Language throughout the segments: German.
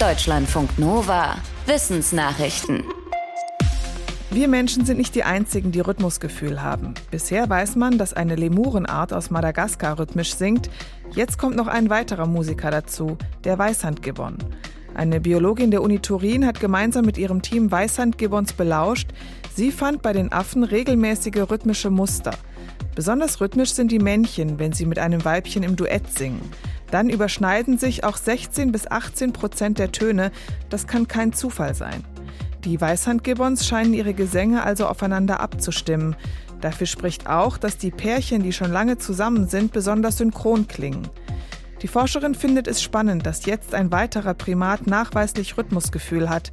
Deutschlandfunk Nova. Wissensnachrichten. Wir Menschen sind nicht die einzigen, die Rhythmusgefühl haben. Bisher weiß man, dass eine Lemurenart aus Madagaskar rhythmisch singt. Jetzt kommt noch ein weiterer Musiker dazu, der Weißhandgibbon. Eine Biologin der Uni Turin hat gemeinsam mit ihrem Team Weißhandgibbons belauscht. Sie fand bei den Affen regelmäßige rhythmische Muster. Besonders rhythmisch sind die Männchen, wenn sie mit einem Weibchen im Duett singen. Dann überschneiden sich auch 16 bis 18 Prozent der Töne. Das kann kein Zufall sein. Die Weißhandgibbons scheinen ihre Gesänge also aufeinander abzustimmen. Dafür spricht auch, dass die Pärchen, die schon lange zusammen sind, besonders synchron klingen. Die Forscherin findet es spannend, dass jetzt ein weiterer Primat nachweislich Rhythmusgefühl hat.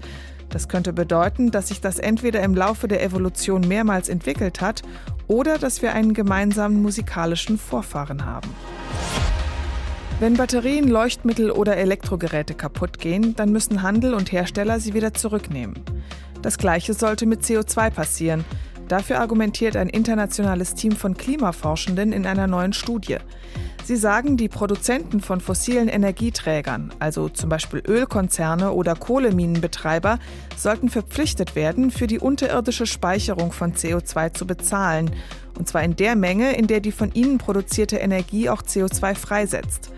Das könnte bedeuten, dass sich das entweder im Laufe der Evolution mehrmals entwickelt hat oder dass wir einen gemeinsamen musikalischen Vorfahren haben. Wenn Batterien, Leuchtmittel oder Elektrogeräte kaputt gehen, dann müssen Handel und Hersteller sie wieder zurücknehmen. Das Gleiche sollte mit CO2 passieren. Dafür argumentiert ein internationales Team von Klimaforschenden in einer neuen Studie. Sie sagen, die Produzenten von fossilen Energieträgern, also zum Beispiel Ölkonzerne oder Kohleminenbetreiber, sollten verpflichtet werden, für die unterirdische Speicherung von CO2 zu bezahlen. Und zwar in der Menge, in der die von ihnen produzierte Energie auch CO2 freisetzt.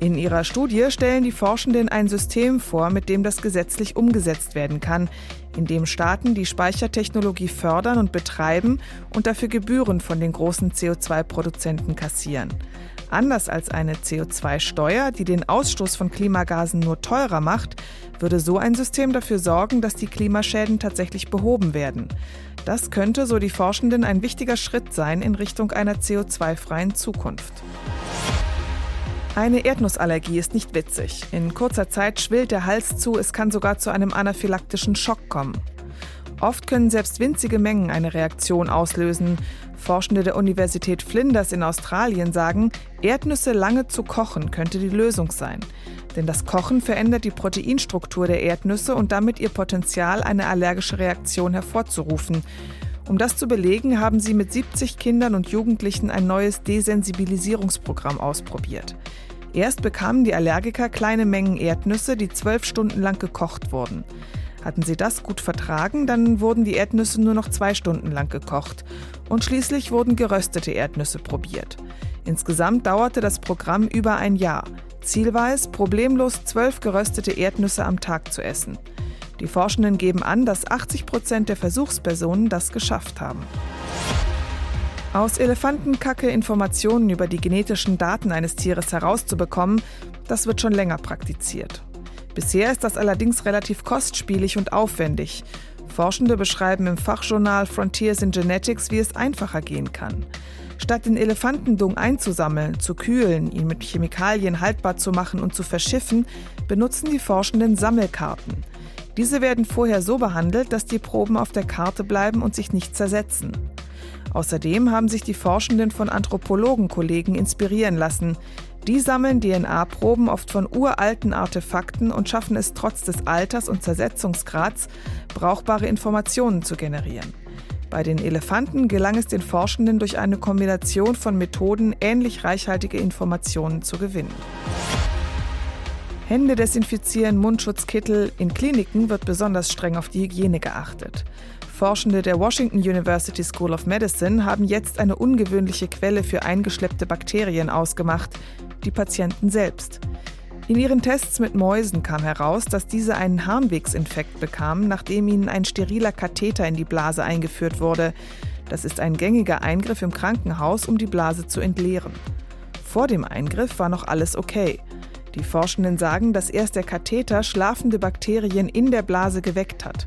In ihrer Studie stellen die Forschenden ein System vor, mit dem das gesetzlich umgesetzt werden kann, in dem Staaten die Speichertechnologie fördern und betreiben und dafür Gebühren von den großen CO2-Produzenten kassieren. Anders als eine CO2-Steuer, die den Ausstoß von Klimagasen nur teurer macht, würde so ein System dafür sorgen, dass die Klimaschäden tatsächlich behoben werden. Das könnte, so die Forschenden, ein wichtiger Schritt sein in Richtung einer CO2-freien Zukunft. Eine Erdnussallergie ist nicht witzig. In kurzer Zeit schwillt der Hals zu, es kann sogar zu einem anaphylaktischen Schock kommen. Oft können selbst winzige Mengen eine Reaktion auslösen. Forschende der Universität Flinders in Australien sagen, Erdnüsse lange zu kochen könnte die Lösung sein. Denn das Kochen verändert die Proteinstruktur der Erdnüsse und damit ihr Potenzial, eine allergische Reaktion hervorzurufen. Um das zu belegen, haben sie mit 70 Kindern und Jugendlichen ein neues Desensibilisierungsprogramm ausprobiert. Erst bekamen die Allergiker kleine Mengen Erdnüsse, die zwölf Stunden lang gekocht wurden. Hatten sie das gut vertragen, dann wurden die Erdnüsse nur noch zwei Stunden lang gekocht. Und schließlich wurden geröstete Erdnüsse probiert. Insgesamt dauerte das Programm über ein Jahr. Zielweise problemlos zwölf geröstete Erdnüsse am Tag zu essen. Die Forschenden geben an, dass 80 Prozent der Versuchspersonen das geschafft haben. Aus Elefantenkacke Informationen über die genetischen Daten eines Tieres herauszubekommen, das wird schon länger praktiziert. Bisher ist das allerdings relativ kostspielig und aufwendig. Forschende beschreiben im Fachjournal Frontiers in Genetics, wie es einfacher gehen kann. Statt den Elefantendung einzusammeln, zu kühlen, ihn mit Chemikalien haltbar zu machen und zu verschiffen, benutzen die Forschenden Sammelkarten. Diese werden vorher so behandelt, dass die Proben auf der Karte bleiben und sich nicht zersetzen. Außerdem haben sich die Forschenden von Anthropologenkollegen inspirieren lassen. Die sammeln DNA-Proben oft von uralten Artefakten und schaffen es trotz des Alters und Zersetzungsgrads, brauchbare Informationen zu generieren. Bei den Elefanten gelang es den Forschenden durch eine Kombination von Methoden, ähnlich reichhaltige Informationen zu gewinnen. Hände desinfizieren, Mundschutzkittel. In Kliniken wird besonders streng auf die Hygiene geachtet. Forschende der Washington University School of Medicine haben jetzt eine ungewöhnliche Quelle für eingeschleppte Bakterien ausgemacht, die Patienten selbst. In ihren Tests mit Mäusen kam heraus, dass diese einen Harnwegsinfekt bekamen, nachdem ihnen ein steriler Katheter in die Blase eingeführt wurde. Das ist ein gängiger Eingriff im Krankenhaus, um die Blase zu entleeren. Vor dem Eingriff war noch alles okay. Die Forschenden sagen, dass erst der Katheter schlafende Bakterien in der Blase geweckt hat.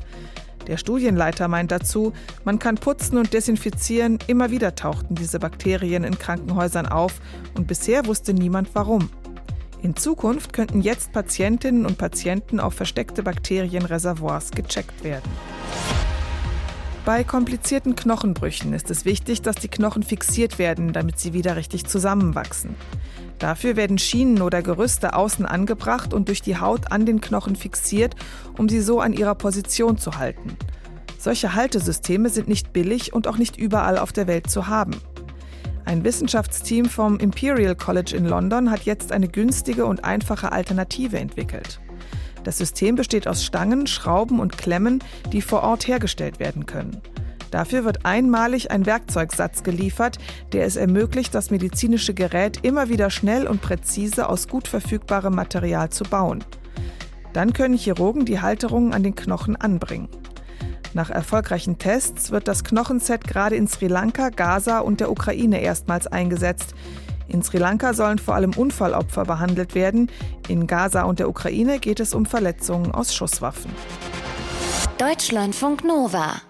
Der Studienleiter meint dazu, man kann putzen und desinfizieren, immer wieder tauchten diese Bakterien in Krankenhäusern auf und bisher wusste niemand warum. In Zukunft könnten jetzt Patientinnen und Patienten auf versteckte Bakterienreservoirs gecheckt werden. Bei komplizierten Knochenbrüchen ist es wichtig, dass die Knochen fixiert werden, damit sie wieder richtig zusammenwachsen. Dafür werden Schienen oder Gerüste außen angebracht und durch die Haut an den Knochen fixiert, um sie so an ihrer Position zu halten. Solche Haltesysteme sind nicht billig und auch nicht überall auf der Welt zu haben. Ein Wissenschaftsteam vom Imperial College in London hat jetzt eine günstige und einfache Alternative entwickelt. Das System besteht aus Stangen, Schrauben und Klemmen, die vor Ort hergestellt werden können. Dafür wird einmalig ein Werkzeugsatz geliefert, der es ermöglicht, das medizinische Gerät immer wieder schnell und präzise aus gut verfügbarem Material zu bauen. Dann können Chirurgen die Halterungen an den Knochen anbringen. Nach erfolgreichen Tests wird das Knochenset gerade in Sri Lanka, Gaza und der Ukraine erstmals eingesetzt. In Sri Lanka sollen vor allem Unfallopfer behandelt werden. In Gaza und der Ukraine geht es um Verletzungen aus Schusswaffen. Deutschlandfunk Nova